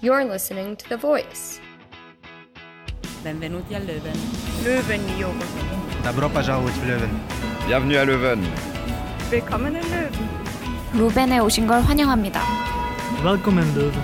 You're listening to The Voice. Benvenuti a Leuven. Löwenjungen. Добро пожаловать в Лeuven. Bienvenue à Leuven. Willkommen in Löwen. 루벤에 오신 걸 환영합니다. Welcome in Leuven.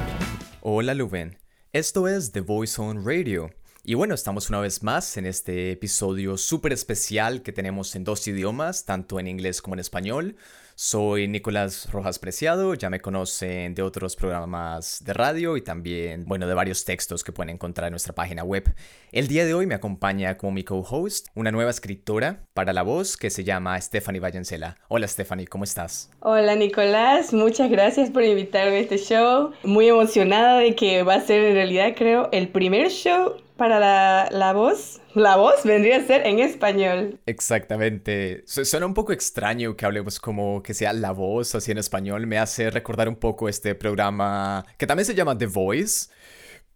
Hola Luven, esto es The Voice on Radio. Y bueno, estamos una vez más en este episodio súper especial que tenemos en dos idiomas, tanto en inglés como en español. Soy Nicolás Rojas Preciado, ya me conocen de otros programas de radio y también, bueno, de varios textos que pueden encontrar en nuestra página web. El día de hoy me acompaña como mi co-host una nueva escritora para la voz que se llama Stephanie Vallencela. Hola Stephanie, ¿cómo estás? Hola Nicolás, muchas gracias por invitarme a este show. Muy emocionada de que va a ser en realidad creo el primer show para la, la voz. La voz vendría a ser en español. Exactamente. Su- Suena un poco extraño que hablemos como que sea la voz así en español. Me hace recordar un poco este programa que también se llama The Voice,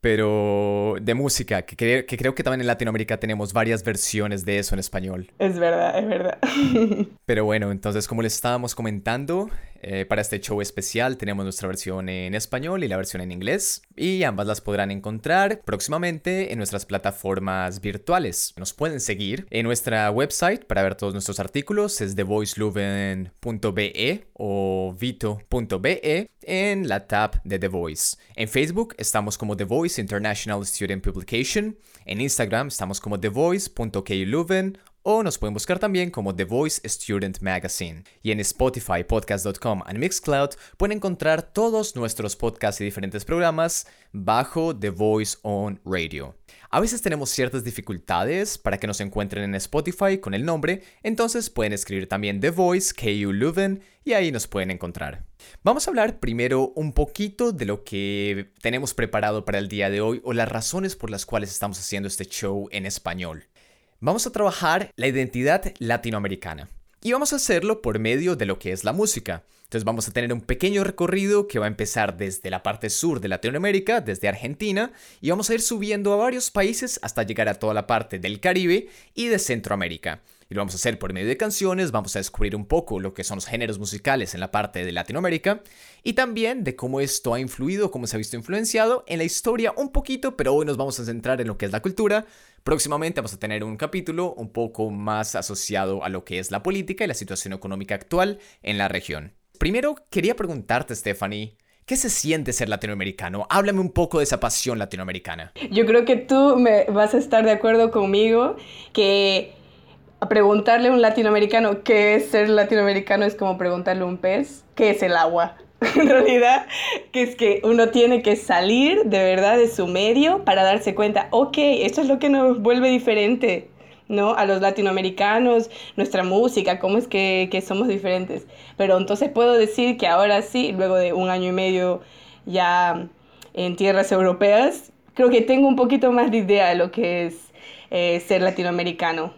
pero de música, que, cre- que creo que también en Latinoamérica tenemos varias versiones de eso en español. Es verdad, es verdad. Pero bueno, entonces como les estábamos comentando, eh, para este show especial tenemos nuestra versión en español y la versión en inglés. Y ambas las podrán encontrar próximamente en nuestras plataformas virtuales. Nos pueden seguir en nuestra website para ver todos nuestros artículos. Es thevoiceluven.be o vito.be en la tab de The Voice. En Facebook estamos como The Voice International Student Publication. En Instagram estamos como thevoice.kluven o nos pueden buscar también como The Voice Student Magazine. Y en Spotify, podcast.com y Mixcloud pueden encontrar todos nuestros podcasts y diferentes programas bajo The Voice on Radio. A veces tenemos ciertas dificultades para que nos encuentren en Spotify con el nombre, entonces pueden escribir también The Voice, KU Leuven, y ahí nos pueden encontrar. Vamos a hablar primero un poquito de lo que tenemos preparado para el día de hoy o las razones por las cuales estamos haciendo este show en español. Vamos a trabajar la identidad latinoamericana. Y vamos a hacerlo por medio de lo que es la música. Entonces vamos a tener un pequeño recorrido que va a empezar desde la parte sur de Latinoamérica, desde Argentina, y vamos a ir subiendo a varios países hasta llegar a toda la parte del Caribe y de Centroamérica. Y lo vamos a hacer por medio de canciones, vamos a descubrir un poco lo que son los géneros musicales en la parte de Latinoamérica y también de cómo esto ha influido, cómo se ha visto influenciado en la historia un poquito, pero hoy nos vamos a centrar en lo que es la cultura. Próximamente vamos a tener un capítulo un poco más asociado a lo que es la política y la situación económica actual en la región. Primero, quería preguntarte, Stephanie, ¿qué se siente ser latinoamericano? Háblame un poco de esa pasión latinoamericana. Yo creo que tú me vas a estar de acuerdo conmigo que preguntarle a un latinoamericano qué es ser latinoamericano es como preguntarle a un pez qué es el agua. En realidad, que es que uno tiene que salir de verdad de su medio para darse cuenta, ok, esto es lo que nos vuelve diferente, ¿no? A los latinoamericanos, nuestra música, cómo es que, que somos diferentes. Pero entonces puedo decir que ahora sí, luego de un año y medio ya en tierras europeas, creo que tengo un poquito más de idea de lo que es eh, ser latinoamericano.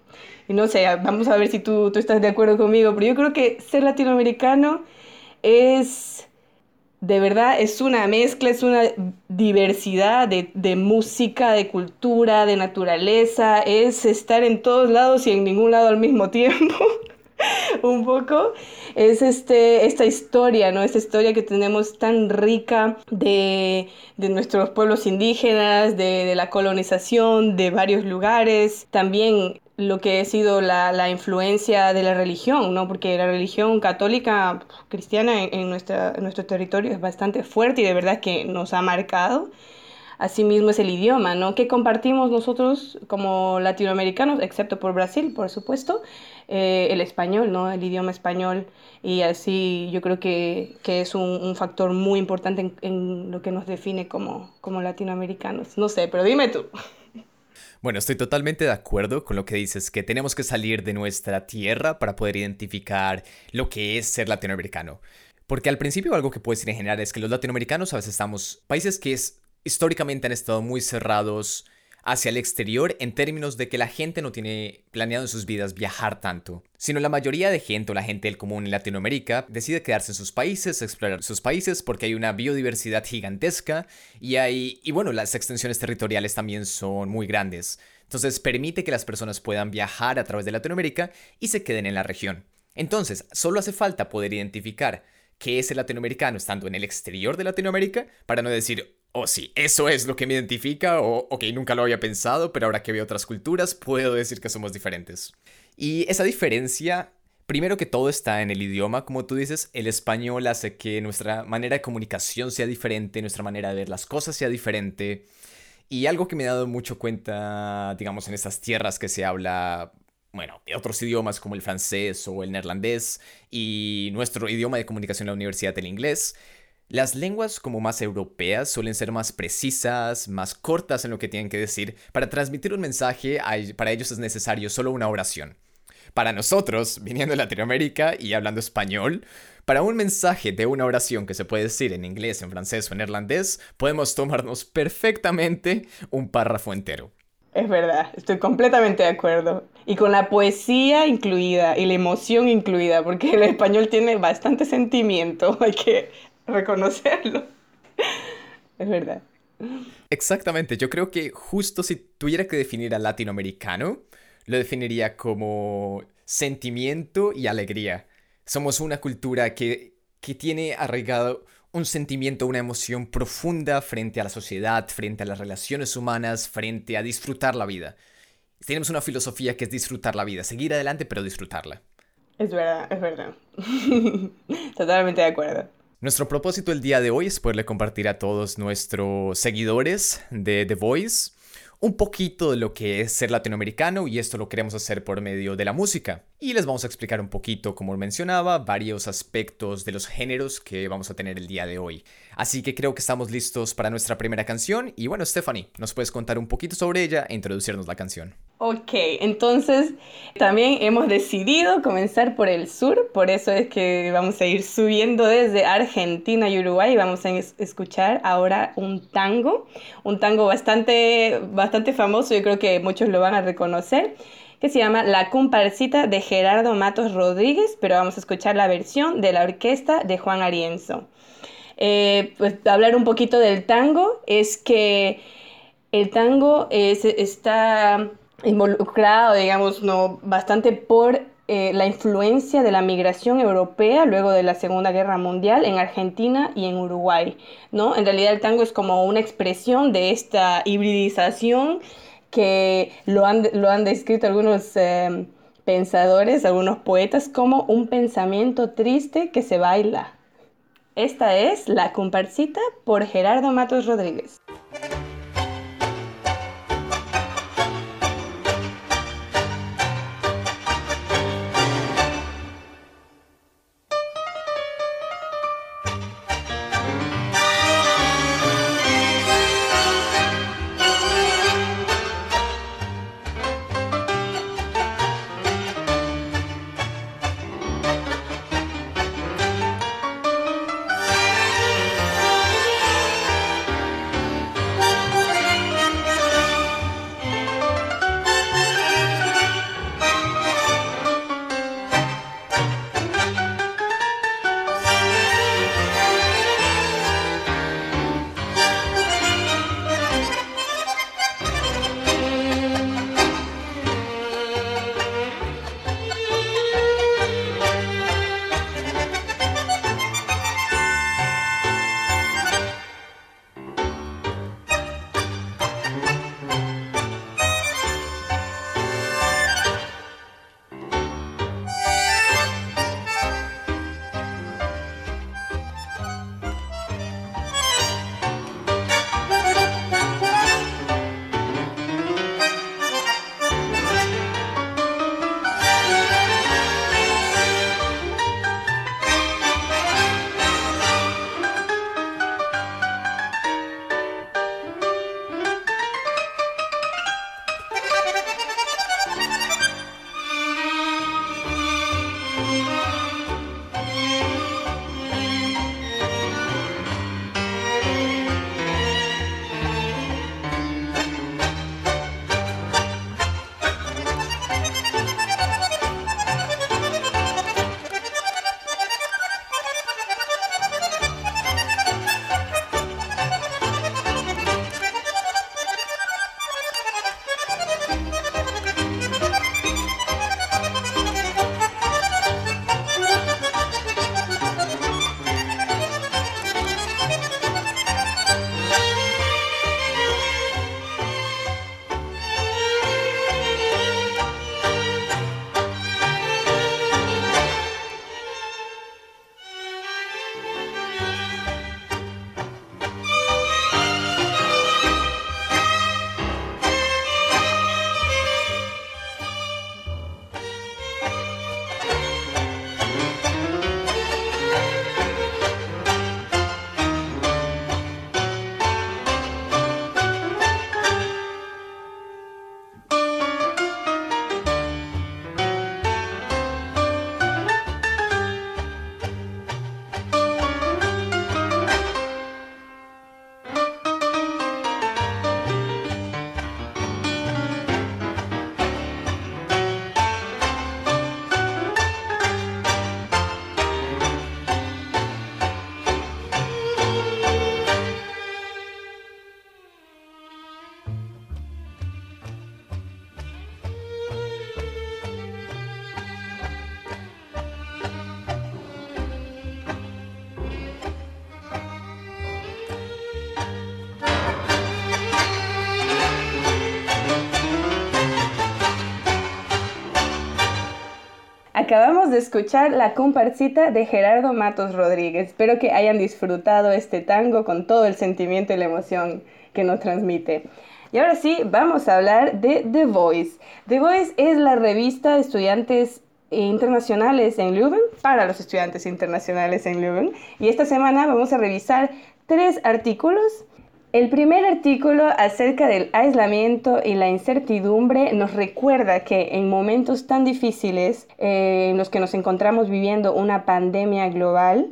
Y no sé, vamos a ver si tú, tú estás de acuerdo conmigo, pero yo creo que ser latinoamericano es, de verdad, es una mezcla, es una diversidad de, de música, de cultura, de naturaleza, es estar en todos lados y en ningún lado al mismo tiempo. un poco es este, esta historia, ¿no? Esta historia que tenemos tan rica de, de nuestros pueblos indígenas, de, de, la colonización, de varios lugares, también lo que ha sido la, la, influencia de la religión, ¿no? Porque la religión católica cristiana en, en, nuestra, en nuestro territorio es bastante fuerte y de verdad que nos ha marcado. Asimismo es el idioma, ¿no? Que compartimos nosotros como latinoamericanos, excepto por Brasil, por supuesto, eh, el español, ¿no? El idioma español. Y así yo creo que, que es un, un, factor muy importante en, en, lo que nos define como, como latinoamericanos. No sé, pero dime tú. Bueno, estoy totalmente de acuerdo con lo que dices, que tenemos que salir de nuestra tierra para poder identificar lo que es ser latinoamericano. Porque al principio algo que puedo decir en general es que los latinoamericanos a veces estamos, países que históricamente han estado muy cerrados hacia el exterior en términos de que la gente no tiene planeado en sus vidas viajar tanto, sino la mayoría de gente o la gente del común en Latinoamérica decide quedarse en sus países, explorar sus países porque hay una biodiversidad gigantesca y hay y bueno, las extensiones territoriales también son muy grandes. Entonces permite que las personas puedan viajar a través de Latinoamérica y se queden en la región. Entonces, solo hace falta poder identificar qué es el latinoamericano estando en el exterior de Latinoamérica para no decir oh sí, eso es lo que me identifica, o ok, nunca lo había pensado, pero ahora que veo otras culturas, puedo decir que somos diferentes. Y esa diferencia, primero que todo está en el idioma, como tú dices, el español hace que nuestra manera de comunicación sea diferente, nuestra manera de ver las cosas sea diferente. Y algo que me he dado mucho cuenta, digamos, en estas tierras que se habla, bueno, otros idiomas como el francés o el neerlandés y nuestro idioma de comunicación en la universidad, el inglés, las lenguas como más europeas suelen ser más precisas, más cortas en lo que tienen que decir. Para transmitir un mensaje, para ellos es necesario solo una oración. Para nosotros, viniendo de Latinoamérica y hablando español, para un mensaje de una oración que se puede decir en inglés, en francés o en irlandés, podemos tomarnos perfectamente un párrafo entero. Es verdad, estoy completamente de acuerdo. Y con la poesía incluida y la emoción incluida, porque el español tiene bastante sentimiento, hay que reconocerlo. Es verdad. Exactamente, yo creo que justo si tuviera que definir al latinoamericano, lo definiría como sentimiento y alegría. Somos una cultura que, que tiene arraigado un sentimiento, una emoción profunda frente a la sociedad, frente a las relaciones humanas, frente a disfrutar la vida. Tenemos una filosofía que es disfrutar la vida, seguir adelante pero disfrutarla. Es verdad, es verdad. Totalmente de acuerdo. Nuestro propósito el día de hoy es poderle compartir a todos nuestros seguidores de The Voice un poquito de lo que es ser latinoamericano y esto lo queremos hacer por medio de la música. Y les vamos a explicar un poquito, como mencionaba, varios aspectos de los géneros que vamos a tener el día de hoy. Así que creo que estamos listos para nuestra primera canción y bueno, Stephanie, ¿nos puedes contar un poquito sobre ella e introducirnos la canción? Ok, entonces también hemos decidido comenzar por el sur, por eso es que vamos a ir subiendo desde Argentina y Uruguay vamos a escuchar ahora un tango, un tango bastante, bastante famoso, yo creo que muchos lo van a reconocer, que se llama La comparsita de Gerardo Matos Rodríguez, pero vamos a escuchar la versión de la orquesta de Juan Arienzo. Eh, pues hablar un poquito del tango es que el tango está involucrado, digamos, ¿no? bastante por eh, la influencia de la migración europea luego de la Segunda Guerra Mundial en Argentina y en Uruguay, ¿no? En realidad el tango es como una expresión de esta hibridización que lo han, lo han descrito algunos eh, pensadores, algunos poetas, como un pensamiento triste que se baila. Esta es La comparsita por Gerardo Matos Rodríguez. Acabamos de escuchar la comparsita de Gerardo Matos Rodríguez. Espero que hayan disfrutado este tango con todo el sentimiento y la emoción que nos transmite. Y ahora sí, vamos a hablar de The Voice. The Voice es la revista de estudiantes internacionales en Leuven, para los estudiantes internacionales en Leuven. Y esta semana vamos a revisar tres artículos el primer artículo acerca del aislamiento y la incertidumbre nos recuerda que en momentos tan difíciles eh, en los que nos encontramos viviendo una pandemia global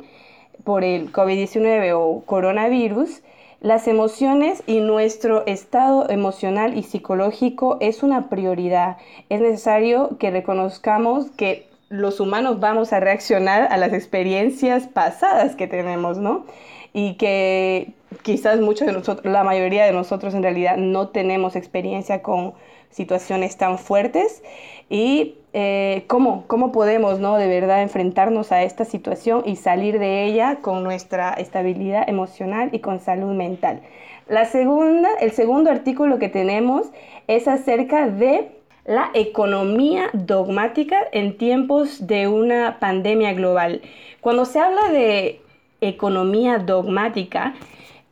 por el COVID-19 o coronavirus, las emociones y nuestro estado emocional y psicológico es una prioridad. Es necesario que reconozcamos que los humanos vamos a reaccionar a las experiencias pasadas que tenemos, ¿no? Y que quizás muchos de nosotros, la mayoría de nosotros en realidad no tenemos experiencia con situaciones tan fuertes y eh, ¿cómo, cómo podemos ¿no? de verdad enfrentarnos a esta situación y salir de ella con nuestra estabilidad emocional y con salud mental. La segunda, el segundo artículo que tenemos es acerca de la economía dogmática en tiempos de una pandemia global. Cuando se habla de economía dogmática,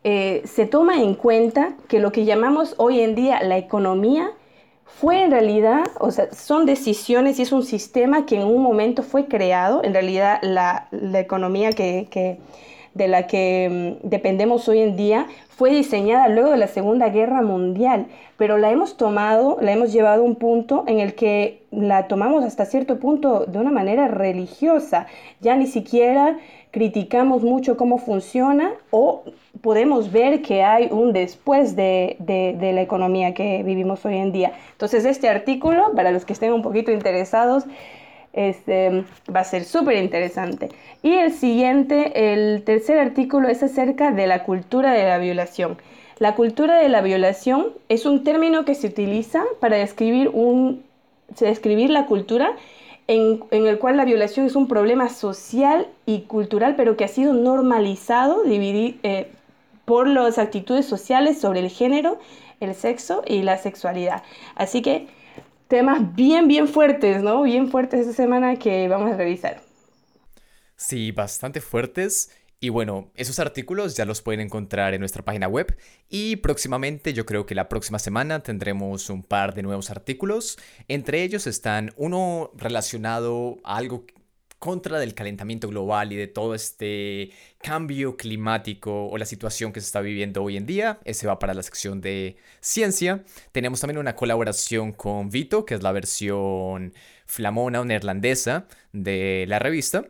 eh, se toma en cuenta que lo que llamamos hoy en día la economía fue en realidad, o sea, son decisiones y es un sistema que en un momento fue creado, en realidad la, economía que, de la que mm, dependemos hoy en día fue diseñada luego de la Segunda Guerra Mundial, pero la hemos tomado, la hemos llevado a un punto en el que la tomamos hasta cierto punto de una manera religiosa, ya ni siquiera criticamos mucho cómo funciona o podemos ver que hay un después de, la economía que vivimos hoy en día. Entonces este artículo, para los que estén un poquito interesados, este, va a ser súper interesante. Y el siguiente, el tercer artículo es acerca de la cultura de la violación. La cultura de la violación es un término que se utiliza para describir, un, describir la cultura en, el cual la violación es un problema social y cultural, pero que ha sido normalizado eh, por las actitudes sociales sobre el género, el sexo y la sexualidad. Así que temas bien, bien fuertes, ¿no? Bien fuertes esta semana que vamos a revisar. Sí, bastante fuertes. Y bueno, esos artículos ya los pueden encontrar en nuestra página web y próximamente, yo creo que la próxima semana tendremos un par de nuevos artículos. Entre ellos están uno relacionado a algo contra del calentamiento global y de todo este cambio climático o la situación que se está viviendo hoy en día. Ese va para la sección de ciencia. Tenemos también una colaboración con Vito, que es la versión flamona o neerlandesa de la revista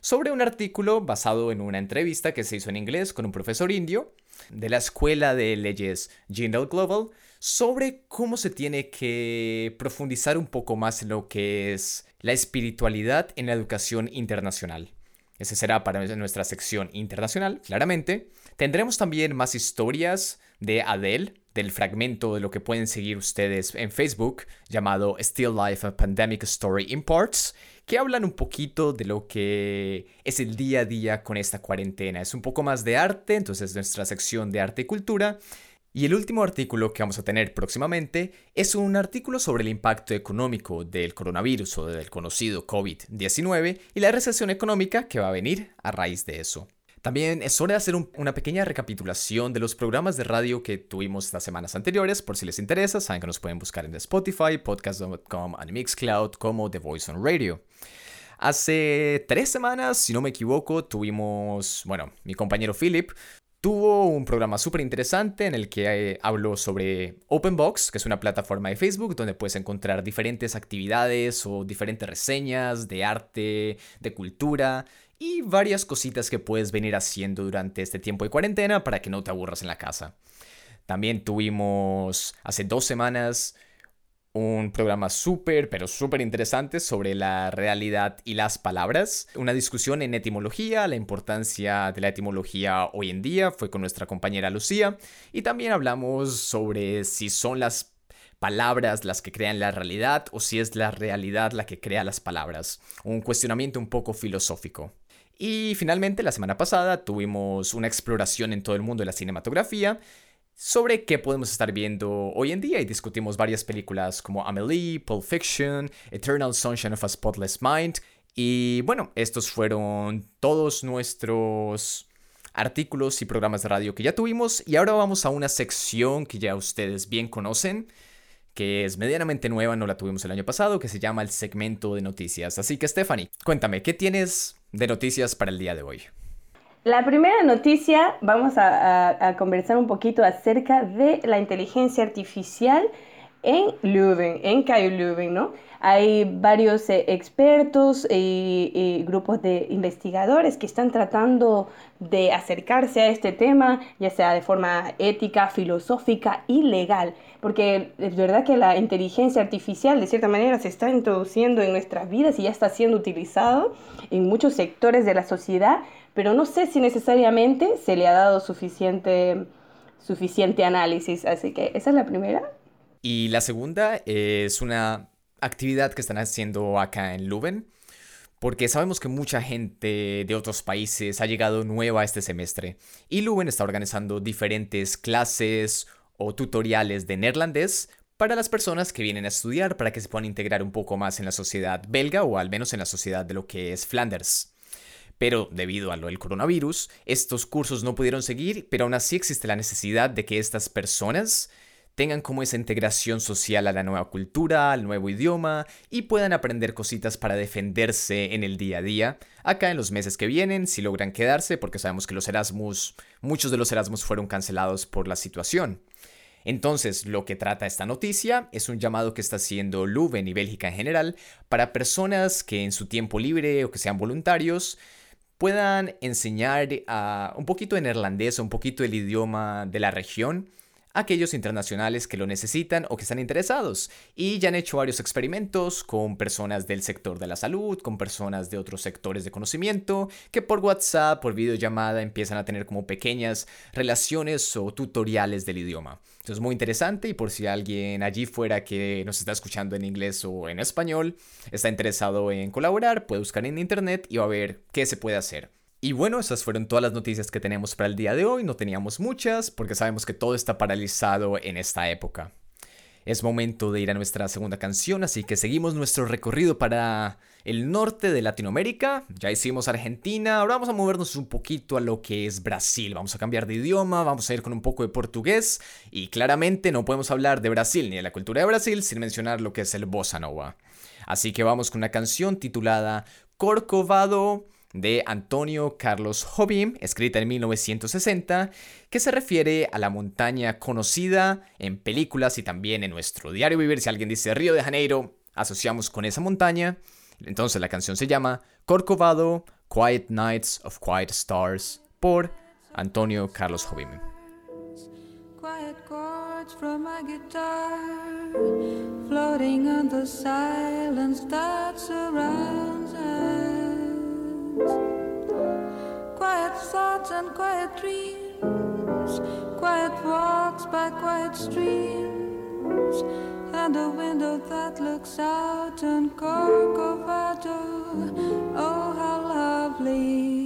sobre un artículo basado en una entrevista que se hizo en inglés con un profesor indio de la Escuela de Leyes Jindal Global sobre cómo se tiene que profundizar un poco más en lo que es la espiritualidad en la educación internacional. Ese será para nuestra sección internacional, claramente. Tendremos también más historias de Adele, del fragmento de lo que pueden seguir ustedes en Facebook, llamado Still Life Pandemic Story in Parts, que hablan un poquito de lo que es el día a día con esta cuarentena. Es un poco más de arte, entonces nuestra sección de arte y cultura. Y el último artículo que vamos a tener próximamente es un artículo sobre el impacto económico del coronavirus o del conocido COVID-19 y la recesión económica que va a venir a raíz de eso. También es hora de hacer una pequeña recapitulación de los programas de radio que tuvimos las semanas anteriores, por si les interesa, saben que nos pueden buscar en Spotify, podcast.com y Mixcloud como The Voice on Radio. Hace tres semanas, si no me equivoco, tuvimos, bueno, mi compañero Philip tuvo un programa súper interesante en el que eh, habló sobre OpenBox, que es una plataforma de Facebook donde puedes encontrar diferentes actividades o diferentes reseñas de arte, de cultura y varias cositas que puedes venir haciendo durante este tiempo de cuarentena para que no te aburras en la casa. También tuvimos hace dos semanas un programa súper, pero súper interesante sobre la realidad y las palabras. Una discusión en etimología, la importancia de la etimología hoy en día, fue con nuestra compañera Lucía. Y también hablamos sobre si son las palabras las que crean la realidad o si es la realidad la que crea las palabras. Un cuestionamiento un poco filosófico. Y finalmente, la semana pasada tuvimos una exploración en todo el mundo de la cinematografía sobre qué podemos estar viendo hoy en día y discutimos varias películas como Amelie, Pulp Fiction, Eternal Sunshine of a Spotless Mind Y bueno, estos fueron todos nuestros artículos y programas de radio que ya tuvimos y ahora vamos a una sección que ya ustedes bien conocen, que es medianamente nueva, no la tuvimos el año pasado, que se llama el segmento de noticias. Así que Stephanie, cuéntame, ¿qué tienes de noticias para el día de hoy? La primera noticia, vamos a, conversar un poquito acerca de la inteligencia artificial en Leuven, en KU Leuven, ¿no? Hay varios eh, expertos y, y, grupos de investigadores que están tratando de acercarse a este tema, ya sea de forma ética, filosófica y legal, porque es verdad que la inteligencia artificial de cierta manera se está introduciendo en nuestras vidas y ya está siendo utilizado en muchos sectores de la sociedad, pero no sé si necesariamente se le ha dado suficiente, suficiente análisis, así que esa es la primera. Y la segunda es una actividad que están haciendo acá en Leuven, porque sabemos que mucha gente de otros países ha llegado nueva este semestre y Leuven está organizando diferentes clases o tutoriales de neerlandés para las personas que vienen a estudiar para que se puedan integrar un poco más en la sociedad belga o al menos en la sociedad de lo que es Flanders. Pero debido a lo del coronavirus, estos cursos no pudieron seguir, pero aún así existe la necesidad de que estas personas tengan como esa integración social a la nueva cultura, al nuevo idioma y puedan aprender cositas para defenderse en el día a día. Acá en los meses que vienen, si logran quedarse, porque sabemos que los Erasmus, muchos de los Erasmus fueron cancelados por la situación. Entonces, lo que trata esta noticia es un llamado que está haciendo Leuven y Bélgica en general para personas que en su tiempo libre o que sean voluntarios puedan enseñar a un poquito de neerlandés un poquito el idioma de la región aquellos internacionales que lo necesitan o que están interesados. Y ya han hecho varios experimentos con personas del sector de la salud, con personas de otros sectores de conocimiento, que por WhatsApp, por videollamada, empiezan a tener como pequeñas relaciones o tutoriales del idioma. Es muy interesante y por si alguien allí fuera que nos está escuchando en inglés o en español, está interesado en colaborar, puede buscar en internet y va a ver qué se puede hacer. Y bueno, esas fueron todas las noticias que tenemos para el día de hoy. No teníamos muchas porque sabemos que todo está paralizado en esta época. Es momento de ir a nuestra segunda canción, así que seguimos nuestro recorrido para el norte de Latinoamérica. Ya hicimos Argentina, ahora vamos a movernos un poquito a lo que es Brasil. Vamos a cambiar de idioma, vamos a ir con un poco de portugués y claramente no podemos hablar de Brasil ni de la cultura de Brasil sin mencionar lo que es el bossa nova. Así que vamos con una canción titulada Corcovado de Antonio Carlos Jobim, escrita en 1960, que se refiere a la montaña conocida en películas y también en nuestro diario vivir. Si alguien dice Río de Janeiro, asociamos con esa montaña. Entonces la canción se llama Corcovado, Quiet Nights of Quiet Stars, por Antonio Carlos Jobim. Quiet chords from my guitar, floating on the silence that surrounds. Quiet thoughts and quiet dreams, quiet walks by quiet streams, and a window that looks out on Corcovado. Oh, how lovely!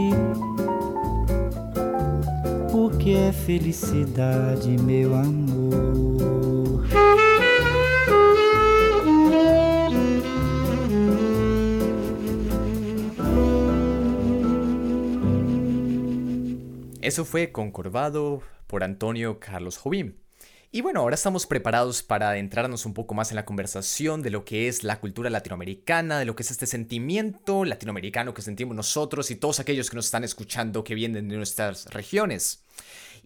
felicidade, meu amor. Eso fue Concorvado por Antonio Carlos Jobim. Y bueno, ahora estamos preparados para adentrarnos un poco más en la conversación de lo que es la cultura latinoamericana, de lo que es este sentimiento latinoamericano que sentimos nosotros y todos aquellos que nos están escuchando que vienen de nuestras regiones.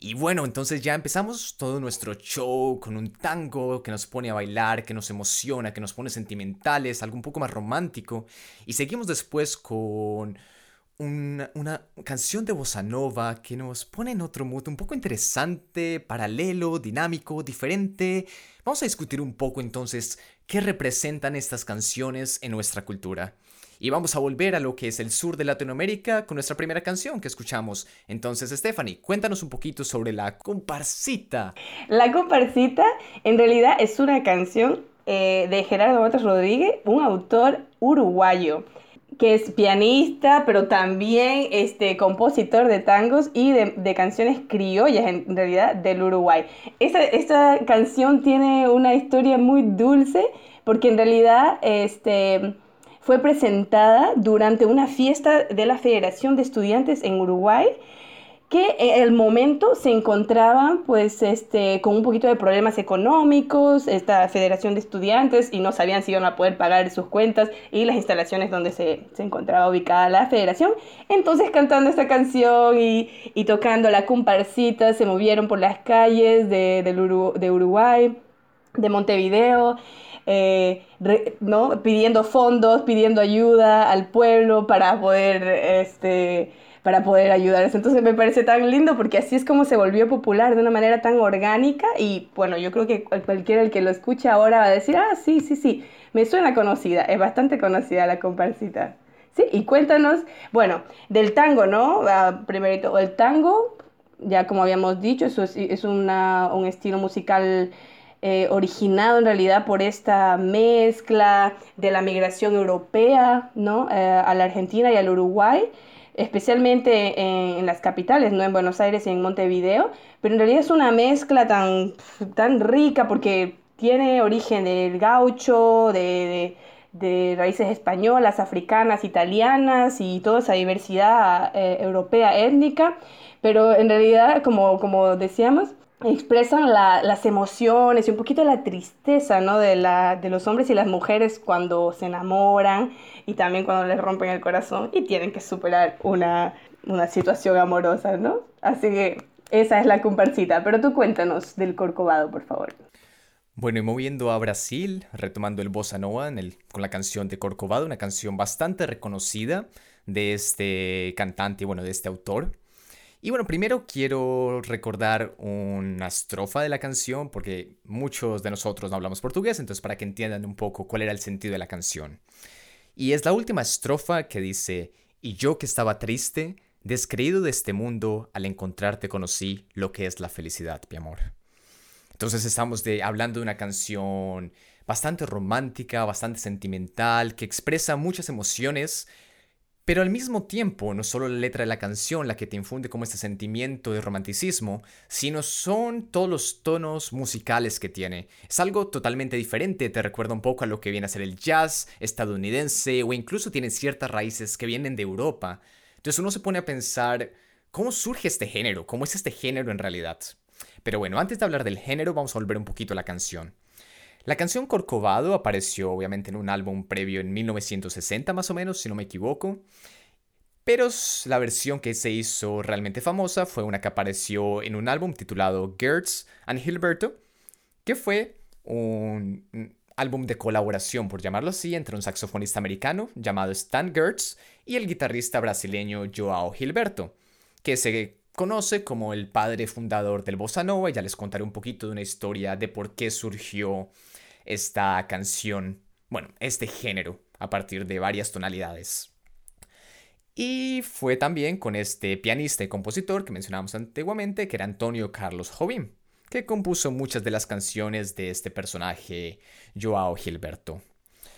Y bueno, entonces ya empezamos todo nuestro show con un tango que nos pone a bailar, que nos emociona, que nos pone sentimentales, algo un poco más romántico. Y seguimos después con una, canción de bossa nova que nos pone en otro mood un poco interesante, paralelo, dinámico, diferente. Vamos a discutir un poco entonces qué representan estas canciones en nuestra cultura. Y vamos a volver a lo que es el sur de Latinoamérica con nuestra primera canción que escuchamos. Entonces, Stephanie, cuéntanos un poquito sobre la comparsita. La comparsita en realidad es una canción eh, de Gerardo Matos Rodríguez, un autor uruguayo que es pianista, pero también este, compositor de tangos y de, de canciones criollas, en realidad, del Uruguay. Esta, esta, canción tiene una historia muy dulce, porque en realidad este, fue presentada durante una fiesta de la Federación de Estudiantes en Uruguay, que en el momento se encontraban pues este con un poquito de problemas económicos esta federación de estudiantes y no sabían si iban a poder pagar sus cuentas y las instalaciones donde se, se encontraba ubicada la federación. Entonces cantando esta canción y, y tocando la comparsita se movieron por las calles de, de, de Uruguay de Montevideo eh, ¿no? pidiendo fondos pidiendo ayuda al pueblo para poder este para poder ayudarles. Entonces me parece tan lindo porque así es como se volvió popular de una manera tan orgánica y bueno, yo creo que cualquiera el que lo escuche ahora va a decir, ah, sí, sí, sí, me suena conocida, es bastante conocida la comparsita. Sí, y cuéntanos, bueno, del tango, ¿no? Uh, primerito, el tango, ya como habíamos dicho, eso es, es una, un estilo musical eh, originado en realidad por esta mezcla de la migración europea, ¿no? Eh, a la Argentina y al Uruguay especialmente en, las capitales, no en Buenos Aires y en Montevideo, pero en realidad es una mezcla tan, tan rica porque tiene origen del gaucho, de, de, de raíces españolas, africanas, italianas y toda esa diversidad eh, europea étnica, pero en realidad, como, como decíamos, expresan la, las emociones y un poquito la tristeza ¿no? de, la, de los hombres y las mujeres cuando se enamoran y también cuando les rompen el corazón y tienen que superar una, una situación amorosa, ¿no? Así que esa es la comparsita. Pero tú cuéntanos del Corcovado, por favor. Bueno, y moviendo a Brasil, retomando el bossa nova en el, con la canción de Corcovado, una canción bastante reconocida de este cantante bueno, de este autor. Y bueno, primero quiero recordar una estrofa de la canción porque muchos de nosotros no hablamos portugués, entonces para que entiendan un poco cuál era el sentido de la canción. Y es la última estrofa que dice, y yo que estaba triste, descreído de este mundo, al encontrarte conocí lo que es la felicidad, mi amor. Entonces estamos de, hablando de una canción bastante romántica, bastante sentimental, que expresa muchas emociones, pero al mismo tiempo, no solo la letra de la canción la que te infunde como este sentimiento de romanticismo, sino son todos los tonos musicales que tiene. Es algo totalmente diferente, te recuerda un poco a lo que viene a ser el jazz estadounidense o incluso tiene ciertas raíces que vienen de Europa. Entonces uno se pone a pensar, ¿cómo surge este género? ¿Cómo es este género en realidad? Pero bueno, antes de hablar del género, vamos a volver un poquito a la canción. La canción Corcovado apareció obviamente en un álbum previo en 1960 más o menos, si no me equivoco. Pero la versión que se hizo realmente famosa fue una que apareció en un álbum titulado Gertz and Gilberto, que fue un álbum de colaboración, por llamarlo así, entre un saxofonista americano llamado Stan Gertz y el guitarrista brasileño Joao Gilberto, que se conoce como el padre fundador del bossa nova ya les contaré un poquito de una historia de por qué surgió esta canción, bueno, este género a partir de varias tonalidades. Y fue también con este pianista y compositor que mencionábamos antiguamente, que era Antonio Carlos Jobim, que compuso muchas de las canciones de este personaje, Joao Gilberto.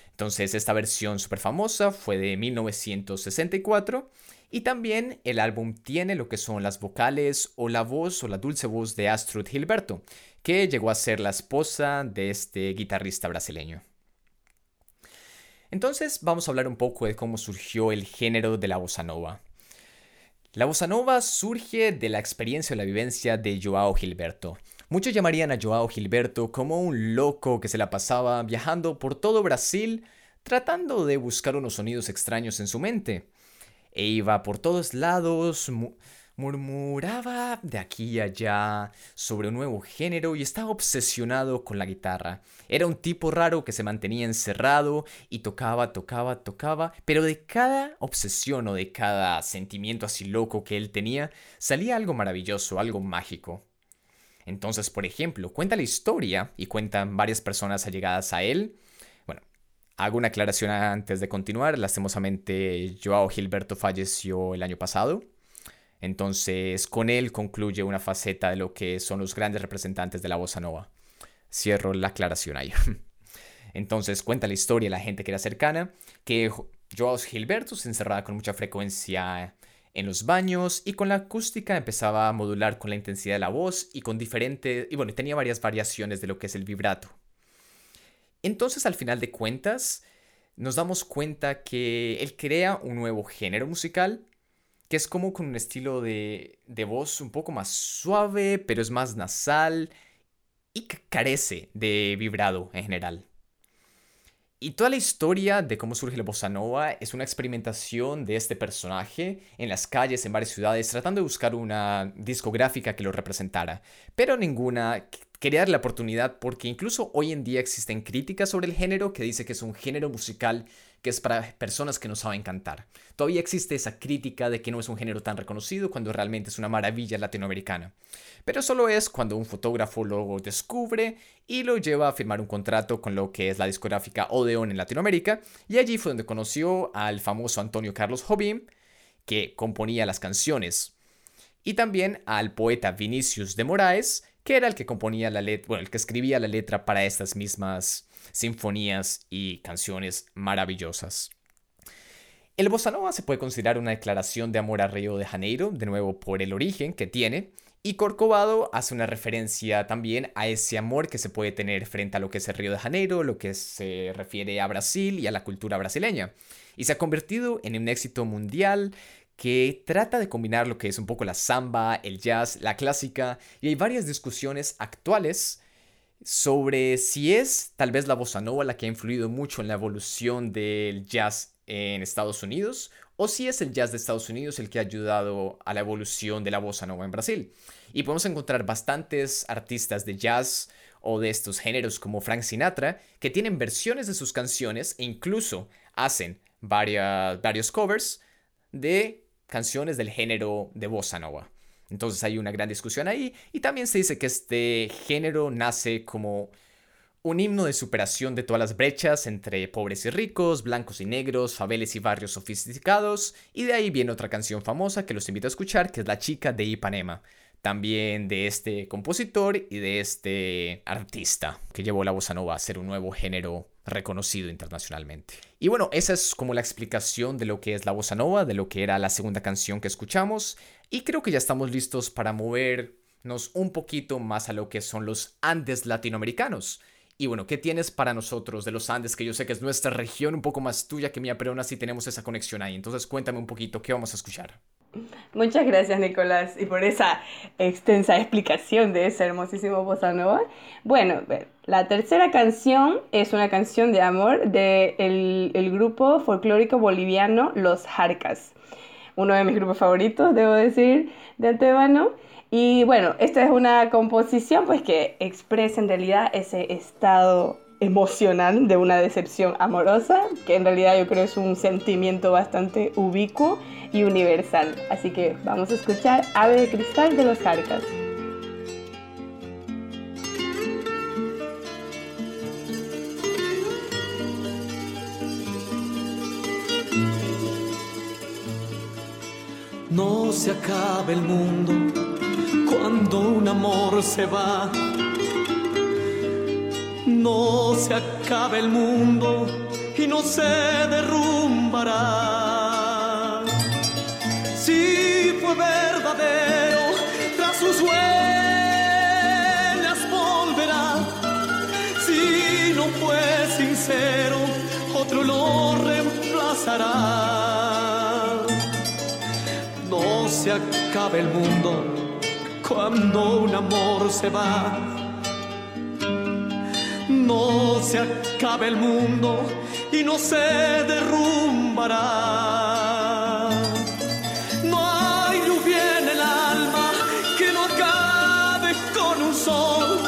Entonces, esta versión súper famosa fue de 1964 y también el álbum tiene lo que son las vocales o la voz o la dulce voz de Astrud Gilberto, que llegó a ser la esposa de este guitarrista brasileño. Entonces vamos a hablar un poco de cómo surgió el género de la bossa nova. La bossa nova surge de la experiencia o la vivencia de Joao Gilberto. Muchos llamarían a Joao Gilberto como un loco que se la pasaba viajando por todo Brasil tratando de buscar unos sonidos extraños en su mente. E iba por todos lados, murmuraba de aquí y allá sobre un nuevo género y estaba obsesionado con la guitarra. Era un tipo raro que se mantenía encerrado y tocaba, tocaba, tocaba, pero de cada obsesión o de cada sentimiento así loco que él tenía, salía algo maravilloso, algo mágico. Entonces, por ejemplo, cuenta la historia y cuentan varias personas allegadas a él. Bueno, hago una aclaración antes de continuar. Lastimosamente, Joao Gilberto falleció el año pasado. Entonces, con él concluye una faceta de lo que son los grandes representantes de la bossa nova. Cierro la aclaración ahí. Entonces, cuenta la historia la gente que era cercana, que Joao Gilberto se encerraba con mucha frecuencia en los baños y con la acústica empezaba a modular con la intensidad de la voz y con diferentes, y bueno, tenía varias variaciones de lo que es el vibrato. Entonces, al final de cuentas, nos damos cuenta que él crea un nuevo género musical que es como con un estilo de, de voz un poco más suave, pero es más nasal y carece de vibrado en general. Y toda la historia de cómo surge la bossa nova es una experimentación de este personaje en las calles en varias ciudades tratando de buscar una discográfica que lo representara, pero ninguna quería darle la oportunidad porque incluso hoy en día existen críticas sobre el género que dice que es un género musical es para personas que no saben cantar. Todavía existe esa crítica de que no es un género tan reconocido cuando realmente es una maravilla latinoamericana. Pero solo es cuando un fotógrafo lo descubre y lo lleva a firmar un contrato con lo que es la discográfica Odeon en Latinoamérica y allí fue donde conoció al famoso Antonio Carlos Jobim que componía las canciones y también al poeta Vinicius de Moraes que era el que componía la letra, bueno, el que escribía la letra para estas mismas sinfonías y canciones maravillosas. El bossa nova se puede considerar una declaración de amor a Río de Janeiro, de nuevo por el origen que tiene, y Corcovado hace una referencia también a ese amor que se puede tener frente a lo que es el Río de Janeiro, lo que se refiere a Brasil y a la cultura brasileña. Y se ha convertido en un éxito mundial que trata de combinar lo que es un poco la samba, el jazz, la clásica, y hay varias discusiones actuales sobre si es tal vez la bossa nova la que ha influido mucho en la evolución del jazz en Estados Unidos, o si es el jazz de Estados Unidos el que ha ayudado a la evolución de la bossa nova en Brasil. Y podemos encontrar bastantes artistas de jazz o de estos géneros como Frank Sinatra que tienen versiones de sus canciones e incluso hacen varios covers de canciones del género de bossa nova. Entonces hay una gran discusión ahí y también se dice que este género nace como un himno de superación de todas las brechas entre pobres y ricos, blancos y negros, faveles y barrios sofisticados, y de ahí viene otra canción famosa que los invito a escuchar, que es La chica de Ipanema, también de este compositor y de este artista que llevó la bossa nova a ser un nuevo género reconocido internacionalmente. Y bueno, esa es como la explicación de lo que es la bossa nova, de lo que era la segunda canción que escuchamos, y creo que ya estamos listos para movernos un poquito más a lo que son los Andes latinoamericanos. Y bueno, ¿qué tienes para nosotros de los Andes? Que yo sé que es nuestra región un poco más tuya que mía, pero aún así tenemos esa conexión ahí. Entonces cuéntame un poquito, ¿qué vamos a escuchar? Muchas gracias, Nicolás, y por esa extensa explicación de ese hermosísimo bossa. Bueno, la tercera canción es una canción de amor del de el grupo folclórico boliviano Los Jarcas, uno de mis grupos favoritos, debo decir, de antemano. Y bueno, esta es una composición pues que expresa en realidad ese estado emocional de una decepción amorosa, que en realidad yo creo es un sentimiento bastante ubicuo y universal. Así que vamos a escuchar Ave de Cristal de los Arcas. No se acaba el mundo cuando un amor se va. No se acaba el mundo y no se derrumbará. Si fue verdadero, tras sus huellas volverá. Si no fue sincero, otro lo reemplazará. No se acaba el mundo cuando un amor se va. No se acaba el mundo y no se derrumbará. No hay lluvia en el alma que no acabe con un sol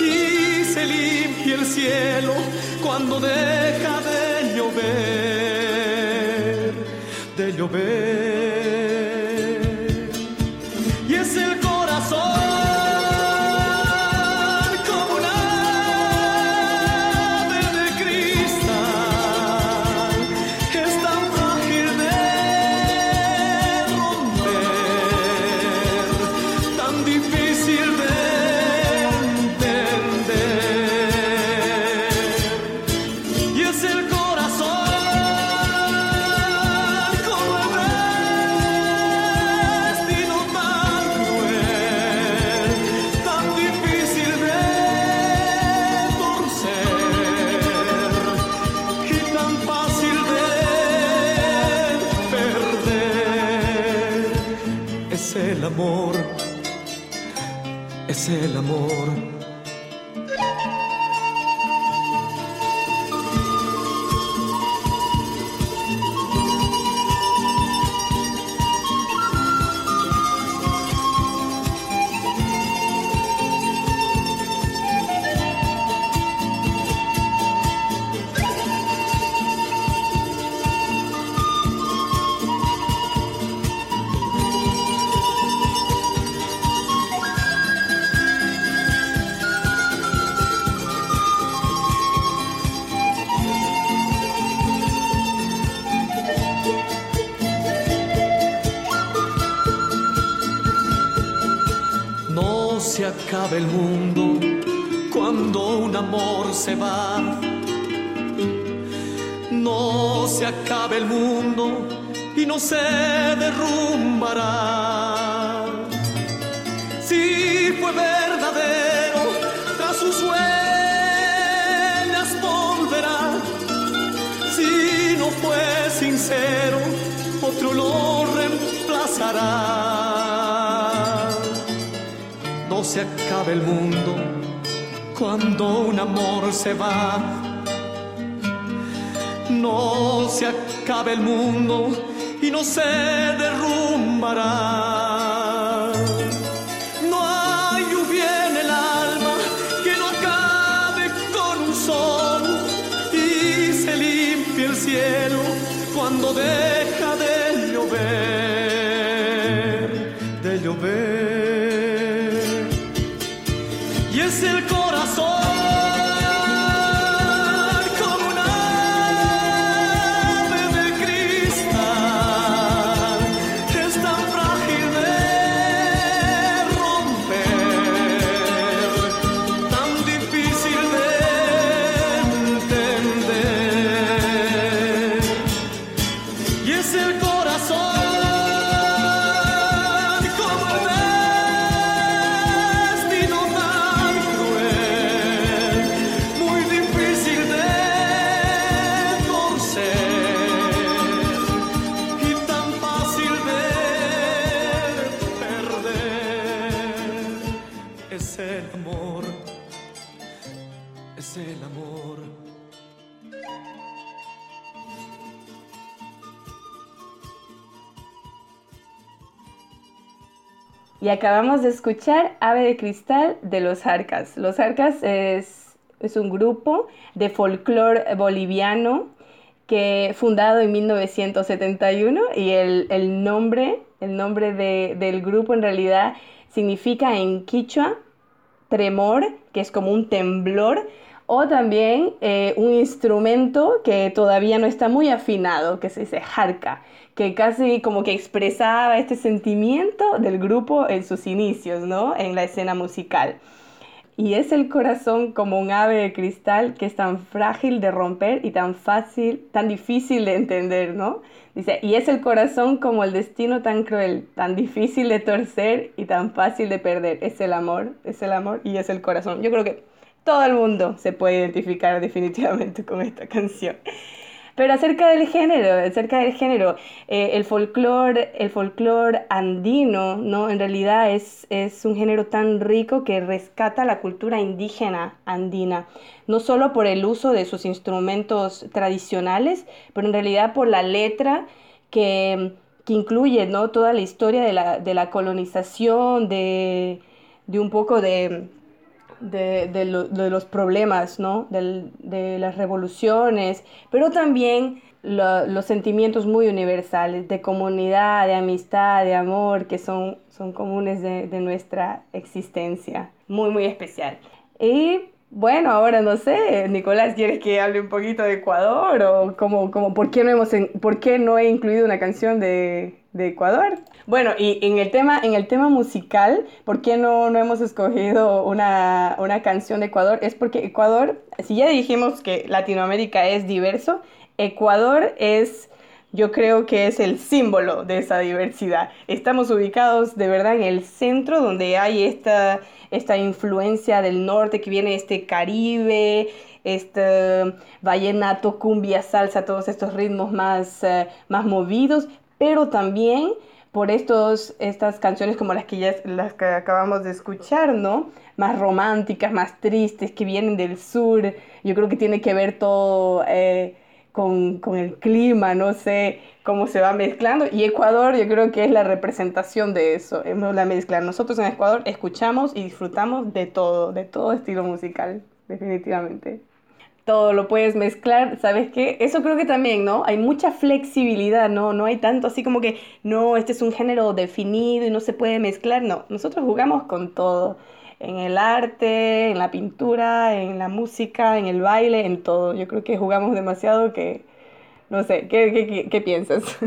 y se limpie el cielo cuando deja de llover, de llover. El mundo cuando un amor se va. No se acaba el mundo y no se derrumbará. Si fue verdadero, tras sus huellas volverá. Si no fue sincero, otro lo reemplazará. Se acaba el mundo cuando un amor se va. No se acaba el mundo y no se derrumbará. No hay lluvia en el alma que no acabe con un sol y se limpie el cielo cuando deja de llover, de llover. Es el corazón Y acabamos de escuchar Ave de Cristal de los Arcas. Los Arcas es es un grupo de folclore boliviano que fundado en 1971 y el, el nombre, el nombre de, del grupo en realidad significa en quichua tremor, que es como un temblor, o también eh, un instrumento que todavía no está muy afinado, que se dice jarca, que casi como que expresaba este sentimiento del grupo en sus inicios, ¿no? En la escena musical. Y es el corazón como un ave de cristal que es tan frágil de romper y tan fácil, tan difícil de entender, ¿no? Dice, y es el corazón como el destino tan cruel, tan difícil de torcer y tan fácil de perder. Es el amor, es el amor y es el corazón. Yo creo que todo el mundo se puede identificar definitivamente con esta canción. Pero acerca del género, acerca del género, eh, el folclore el andino, ¿no? En realidad es, es un género tan rico que rescata la cultura indígena andina, no solo por el uso de sus instrumentos tradicionales, pero en realidad por la letra que, que incluye, ¿no? Toda la historia de la, de la colonización, de, de un poco de de, de, de los problemas, ¿no? de las revoluciones, pero también los sentimientos muy universales de comunidad, de amistad, de amor, que son, son comunes de, de nuestra existencia. Muy, muy especial. Y bueno, ahora no sé, Nicolás, ¿quieres que hable un poquito de Ecuador? ¿O como, ¿por, qué no hemos, por qué no he incluido una canción de, de Ecuador? Bueno, y en el tema, en el tema musical, ¿por qué no, no hemos escogido una, una canción de Ecuador? Es porque Ecuador, si ya dijimos que Latinoamérica es diverso, Ecuador es yo creo que es el símbolo de esa diversidad. Estamos ubicados de verdad en el centro donde hay esta, esta influencia del norte que viene este Caribe, este vallenato, cumbia, salsa, todos estos ritmos más, eh, más movidos, pero también por estos, estas canciones como las que, ya, las que acabamos de escuchar, ¿no? Más románticas, más tristes, que vienen del sur. Yo creo que tiene que ver todo eh, con, con, el clima, no sé cómo se va mezclando. Y Ecuador yo creo que es la representación de eso, es la mezcla. Nosotros en Ecuador escuchamos y disfrutamos de todo, de todo estilo musical, definitivamente todo lo puedes mezclar, ¿sabes qué? Eso creo que también, ¿no? Hay mucha flexibilidad, ¿no? No hay tanto así como que, no, este es un género definido y no se puede mezclar, no, nosotros jugamos con todo, en el arte, en la pintura, en la música, en el baile, en todo. Yo creo que jugamos demasiado que, no sé, ¿qué, qué, qué, piensas?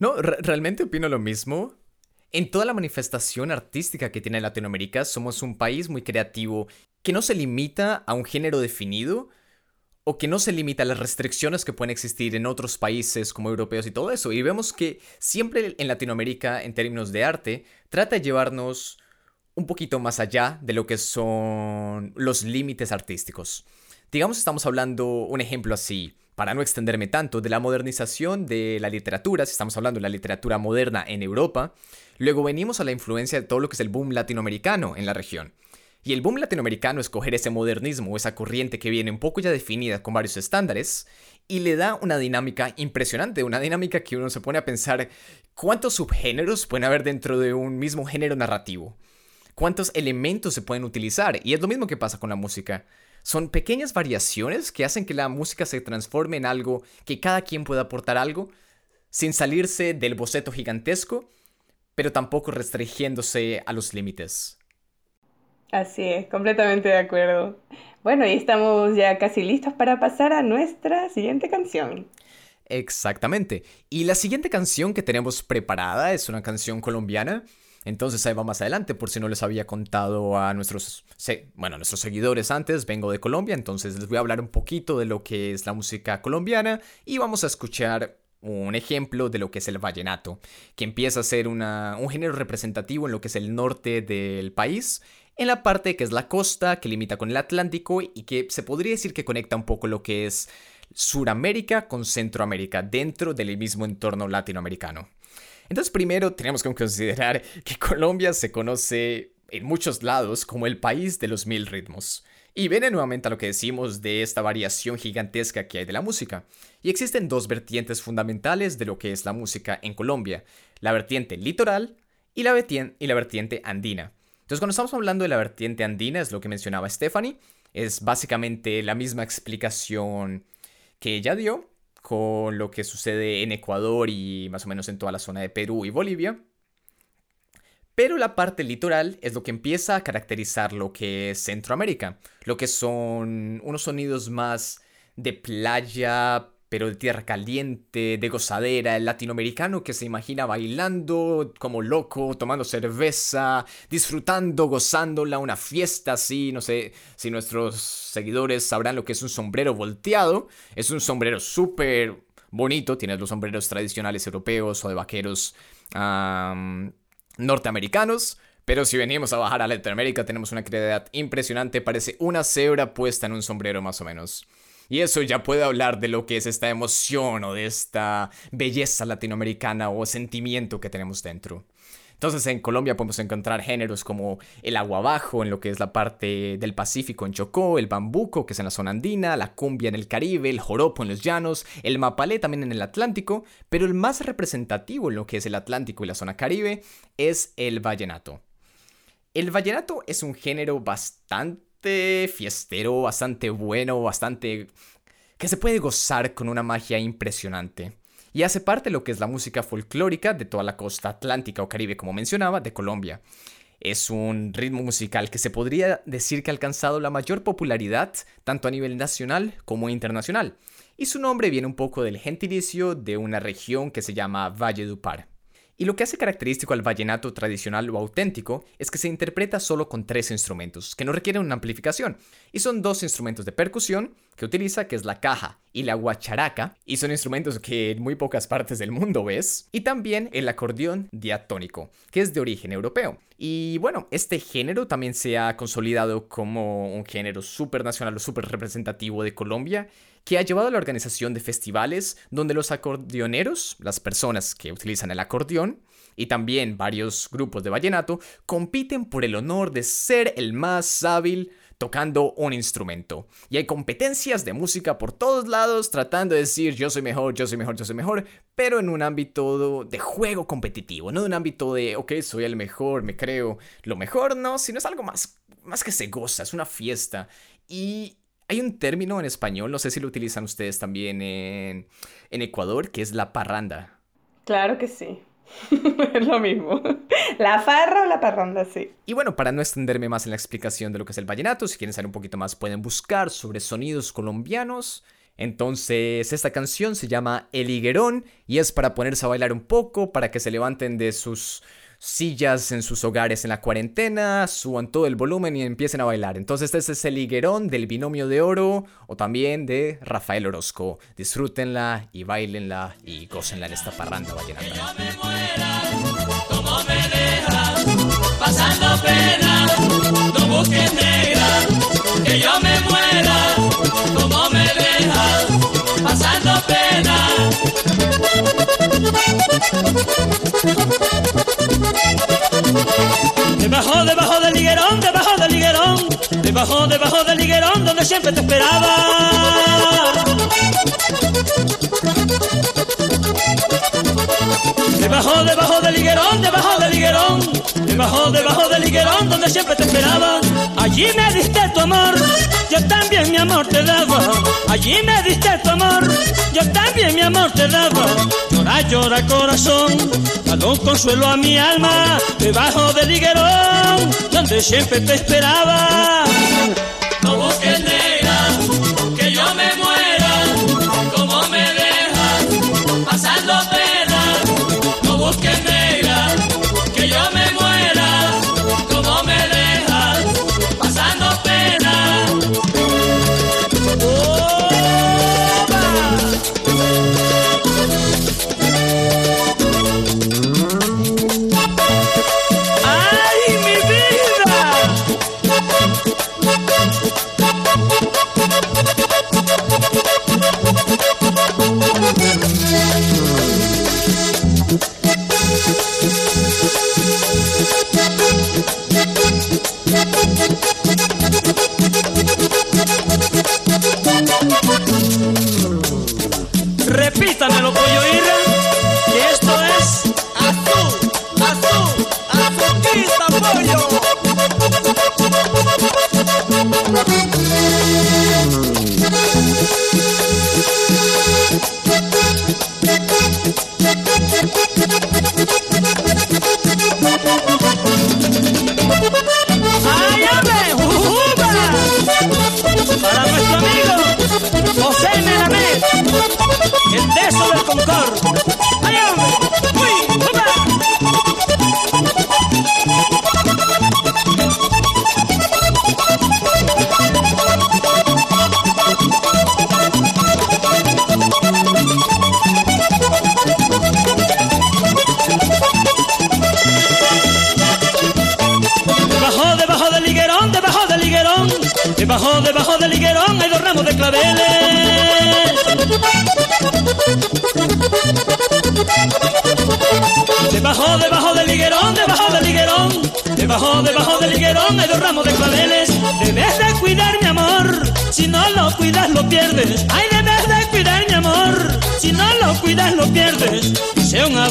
No, realmente opino lo mismo. En toda la manifestación artística que tiene Latinoamérica, somos un país muy creativo que no se limita a un género definido, o que no se limita a las restricciones que pueden existir en otros países como europeos y todo eso. Y vemos que siempre en Latinoamérica, en términos de arte, trata de llevarnos un poquito más allá de lo que son los límites artísticos. Digamos, estamos hablando un ejemplo así, para no extenderme tanto, de la modernización de la literatura, si estamos hablando de la literatura moderna en Europa, luego venimos a la influencia de todo lo que es el boom latinoamericano en la región. Y el boom latinoamericano es coger ese modernismo, esa corriente que viene un poco ya definida con varios estándares, y le da una dinámica impresionante, una dinámica que uno se pone a pensar cuántos subgéneros pueden haber dentro de un mismo género narrativo, cuántos elementos se pueden utilizar, y es lo mismo que pasa con la música. Son pequeñas variaciones que hacen que la música se transforme en algo que cada quien pueda aportar algo, sin salirse del boceto gigantesco, pero tampoco restringiéndose a los límites. Así es, completamente de acuerdo. Bueno, y estamos ya casi listos para pasar a nuestra siguiente canción. Exactamente. Y la siguiente canción que tenemos preparada es una canción colombiana. Entonces ahí va más adelante, por si no les había contado a nuestros, bueno, nuestros seguidores antes, vengo de Colombia, entonces les voy a hablar un poquito de lo que es la música colombiana y vamos a escuchar un ejemplo de lo que es el vallenato, que empieza a ser un género representativo en lo que es el norte del país en la parte que es la costa, que limita con el Atlántico y que se podría decir que conecta un poco lo que es Suramérica con Centroamérica dentro del mismo entorno latinoamericano. Entonces primero tenemos que considerar que Colombia se conoce en muchos lados como el país de los mil ritmos. Y viene nuevamente a lo que decimos de esta variación gigantesca que hay de la música. Y existen dos vertientes fundamentales de lo que es la música en Colombia, la vertiente litoral y la, y la vertiente andina. Entonces, cuando estamos hablando de la vertiente andina, es lo que mencionaba Stephanie, es básicamente la misma explicación que ella dio con lo que sucede en Ecuador y más o menos en toda la zona de Perú y Bolivia. Pero la parte litoral es lo que empieza a caracterizar lo que es Centroamérica, lo que son unos sonidos más de playa, pero de tierra caliente, de gozadera, el latinoamericano que se imagina bailando como loco, tomando cerveza, disfrutando, gozándola, una fiesta así, no sé si nuestros seguidores sabrán lo que es un sombrero volteado, es un sombrero súper bonito, tienes los sombreros tradicionales europeos o de vaqueros norteamericanos. Pero si venimos a bajar a Latinoamérica tenemos una creatividad impresionante, parece una cebra puesta en un sombrero más o menos. Y eso ya puede hablar de lo que es esta emoción o de esta belleza latinoamericana o sentimiento que tenemos dentro. Entonces en Colombia podemos encontrar géneros como el agua abajo en lo que es la parte del Pacífico en Chocó, el bambuco que es en la zona andina, la cumbia en el Caribe, el joropo en los llanos, el mapalé también en el Atlántico, pero el más representativo en lo que es el Atlántico y la zona Caribe es el vallenato. El vallenato es un género bastante fiestero, bastante bueno, bastante... que se puede gozar con una magia impresionante. Y hace parte de lo que es la música folclórica de toda la costa atlántica o caribe, como mencionaba, de Colombia. Es un ritmo musical que se podría decir que ha alcanzado la mayor popularidad tanto a nivel nacional como internacional. Y su nombre viene un poco del gentilicio de una región que se llama Valle du Par. Y lo que hace característico al vallenato tradicional o auténtico es que se interpreta solo con tres instrumentos, que no requieren una amplificación, y son dos instrumentos de percusión que utiliza, que es la caja y la guacharaca, y son instrumentos que en muy pocas partes del mundo ves, y también el acordeón diatónico, que es de origen europeo. Y bueno, este género también se ha consolidado como un género súper nacional o súper representativo de Colombia, que ha llevado a la organización de festivales donde los acordeoneros, las personas que utilizan el acordeón, y también varios grupos de vallenato, compiten por el honor de ser el más hábil tocando un instrumento. Y hay competencias de música por todos lados tratando de decir yo soy mejor, yo soy mejor, yo soy mejor, pero en un ámbito de juego competitivo, no en un ámbito de, ok, soy el mejor, me creo lo mejor, no, sino es algo más, más que se goza, es una fiesta. Y hay un término en español, no sé si lo utilizan ustedes también en, Ecuador, que es la parranda. Claro que sí. es lo mismo. La farra o la parranda, sí. Y bueno, para no extenderme más en la explicación de lo que es el vallenato, si quieren saber un poquito más pueden buscar sobre sonidos colombianos. Entonces, esta canción se llama El Higuerón y es para ponerse a bailar un poco, para que se levanten de sus sillas en sus hogares en la cuarentena, suban todo el volumen y empiecen a bailar. Entonces este es el higuerón del binomio de oro o también de Rafael Orozco. Disfrútenla y bailenla y gócenla en esta parranda vallenata. Yo me muera, como me dejas, pasando pena, no busques negra. Que yo me muera, como me dejas, pasando pena. Debajo, debajo del liguerón, debajo del liguerón, debajo, debajo del liguerón donde siempre te esperaba. Debajo, debajo del liguerón, debajo del liguerón, debajo, debajo del liguerón donde siempre te esperaba. Allí me diste tu amor, yo también mi amor te daba. Allí me diste tu amor, yo también mi amor te daba. Llora, llora corazón, dale un consuelo a mi alma, debajo del liguerón donde siempre te esperaba.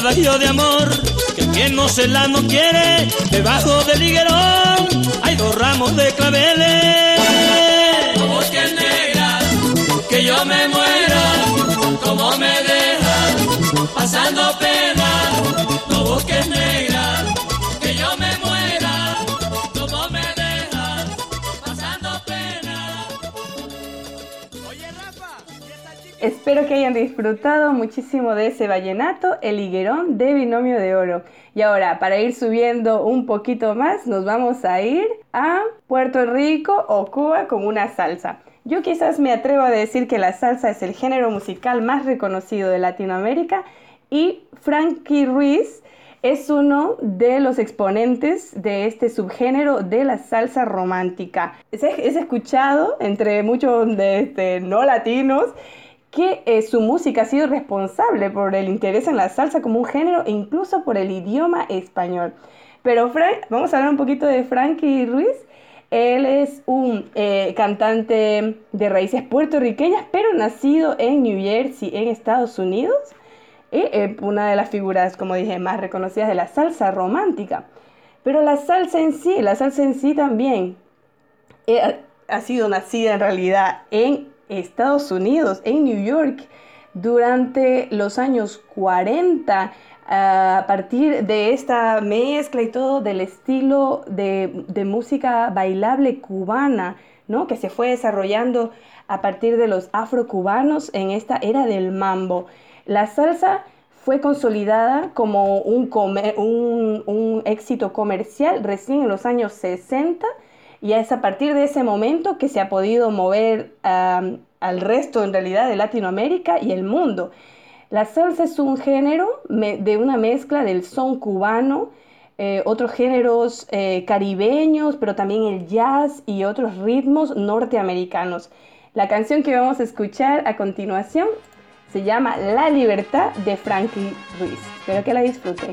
Adagio de amor, que quien no se la no quiere. Debajo del higuerón hay dos ramos de claveles. No busques negra, que yo me muera, como me dejas, pasando pena. No busques negra, Espero que hayan disfrutado muchísimo de ese vallenato, el higuerón de binomio de oro. Y ahora, para ir subiendo un poquito más, nos vamos a ir a Puerto Rico o Cuba con una salsa. Yo quizás me atrevo a decir que la salsa es el género musical más reconocido de Latinoamérica y Frankie Ruiz es uno de los exponentes de este subgénero de la salsa romántica. Es, es escuchado entre muchos este, no latinos que eh, su música ha sido responsable por el interés en la salsa como un género e incluso por el idioma español. Pero Frank, vamos a hablar un poquito de Frankie Ruiz. Él es un eh, cantante de raíces puertorriqueñas, pero nacido en New Jersey, en Estados Unidos. Eh, una de las figuras, como dije, más reconocidas de la salsa romántica. Pero la salsa en sí, la salsa en sí también eh, ha sido nacida en realidad en Estados Unidos, en New York, durante los años 40, a partir de esta mezcla y todo del estilo de, de música bailable cubana, ¿no? que se fue desarrollando a partir de los afrocubanos en esta era del mambo. La salsa fue consolidada como un, un, un éxito comercial recién en los años 60 y es a partir de ese momento que se ha podido mover al resto en realidad de Latinoamérica y el mundo. La salsa es un género de una mezcla del son cubano, eh, otros géneros eh, caribeños, pero también el jazz y otros ritmos norteamericanos. La canción que vamos a escuchar a continuación se llama La Libertad de Frankie Ruiz. Espero que la disfruten.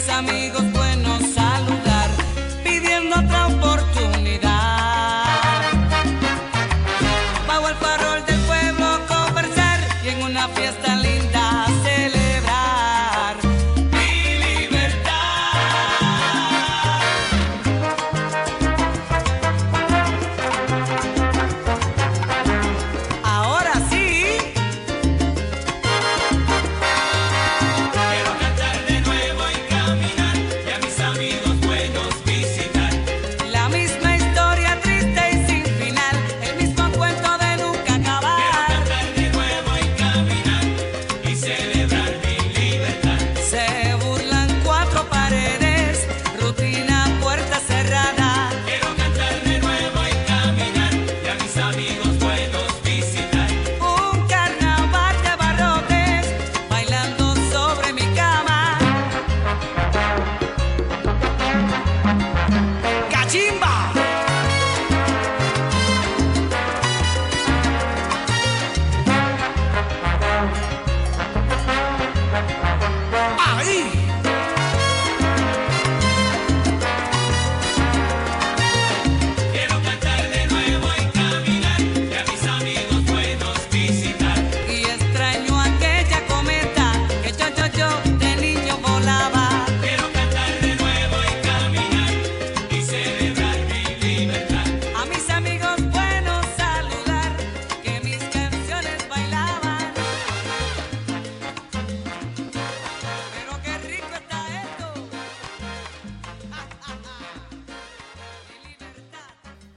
Mis amigos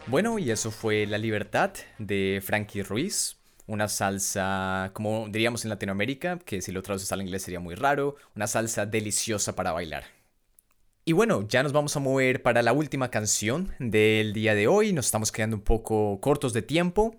Bueno, y eso fue La Libertad de Frankie Ruiz. Una salsa, como diríamos en Latinoamérica, que si lo traduces al inglés sería muy raro, una salsa deliciosa para bailar. Y bueno, ya nos vamos a mover para la última canción del día de hoy. Nos estamos quedando un poco cortos de tiempo,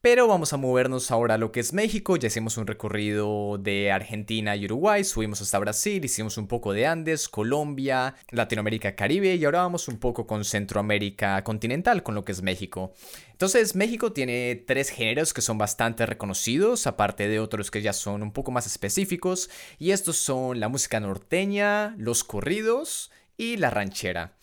pero vamos a movernos ahora a lo que es México. Ya hicimos un recorrido de Argentina y Uruguay, subimos hasta Brasil, hicimos un poco de Andes, Colombia, Latinoamérica, Caribe y ahora vamos un poco con Centroamérica continental, con lo que es México. Entonces, México tiene tres géneros que son bastante reconocidos, aparte de otros que ya son un poco más específicos, y estos son la música norteña, los corridos y la ranchera.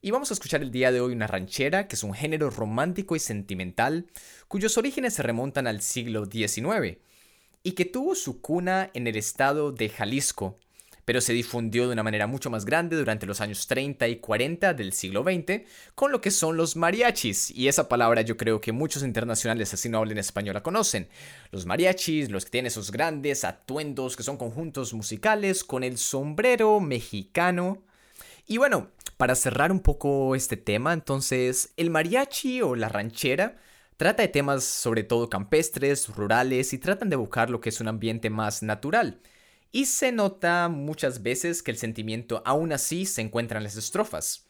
Y vamos a escuchar el día de hoy una ranchera, que es un género romántico y sentimental, cuyos orígenes se remontan al siglo XIX, y que tuvo su cuna en el estado de Jalisco, pero se difundió de una manera mucho más grande durante los años 30 y 40 del siglo XX, con lo que son los mariachis, y esa palabra yo creo que muchos internacionales así no hablen español la conocen. Los mariachis, los que tienen esos grandes atuendos que son conjuntos musicales con el sombrero mexicano. Y bueno, para cerrar un poco este tema, entonces, el mariachi o la ranchera trata de temas sobre todo campestres, rurales y tratan de buscar lo que es un ambiente más natural. Y se nota muchas veces que el sentimiento aún así se encuentra en las estrofas.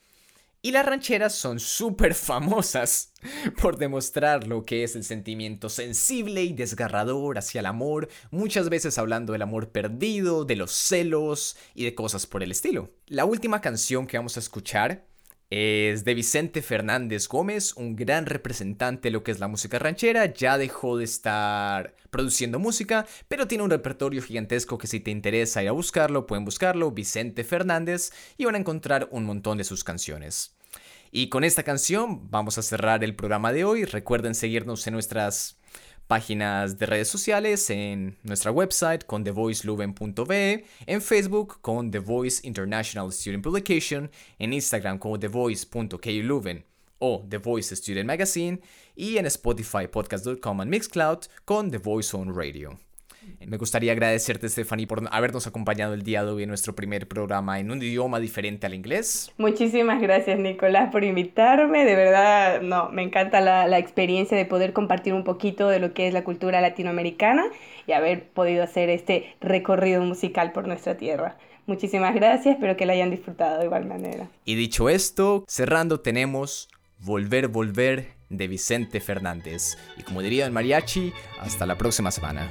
Y las rancheras son súper famosas por demostrar lo que es el sentimiento sensible y desgarrador hacia el amor, muchas veces hablando del amor perdido, de los celos y de cosas por el estilo. La última canción que vamos a escuchar es de Vicente Fernández Gómez, un gran representante de lo que es la música ranchera. Ya dejó de estar produciendo música, pero tiene un repertorio gigantesco que si te interesa ir a buscarlo, pueden buscarlo, Vicente Fernández, y van a encontrar un montón de sus canciones. Y con esta canción vamos a cerrar el programa de hoy. Recuerden seguirnos en nuestras páginas de redes sociales, en nuestra website con thevoiceluven.be, en Facebook con The Voice International Student Publication, en Instagram como thevoice.kluven o The Voice Student Magazine y en Spotify, podcast.com y Mixcloud con The On Radio. Me gustaría agradecerte, Stephanie, por habernos acompañado el día de hoy en nuestro primer programa en un idioma diferente al inglés. Muchísimas gracias, Nicolás, por invitarme. De verdad, no, me encanta la, la experiencia de poder compartir un poquito de lo que es la cultura latinoamericana y haber podido hacer este recorrido musical por nuestra tierra. Muchísimas gracias, espero que la hayan disfrutado de igual manera. Y dicho esto, cerrando tenemos Volver, Volver de Vicente Fernández. Y como diría el mariachi, hasta la próxima semana.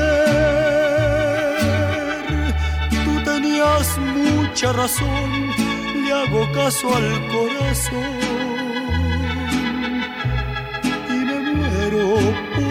mucha razón, le hago caso al corazón. Y me muero por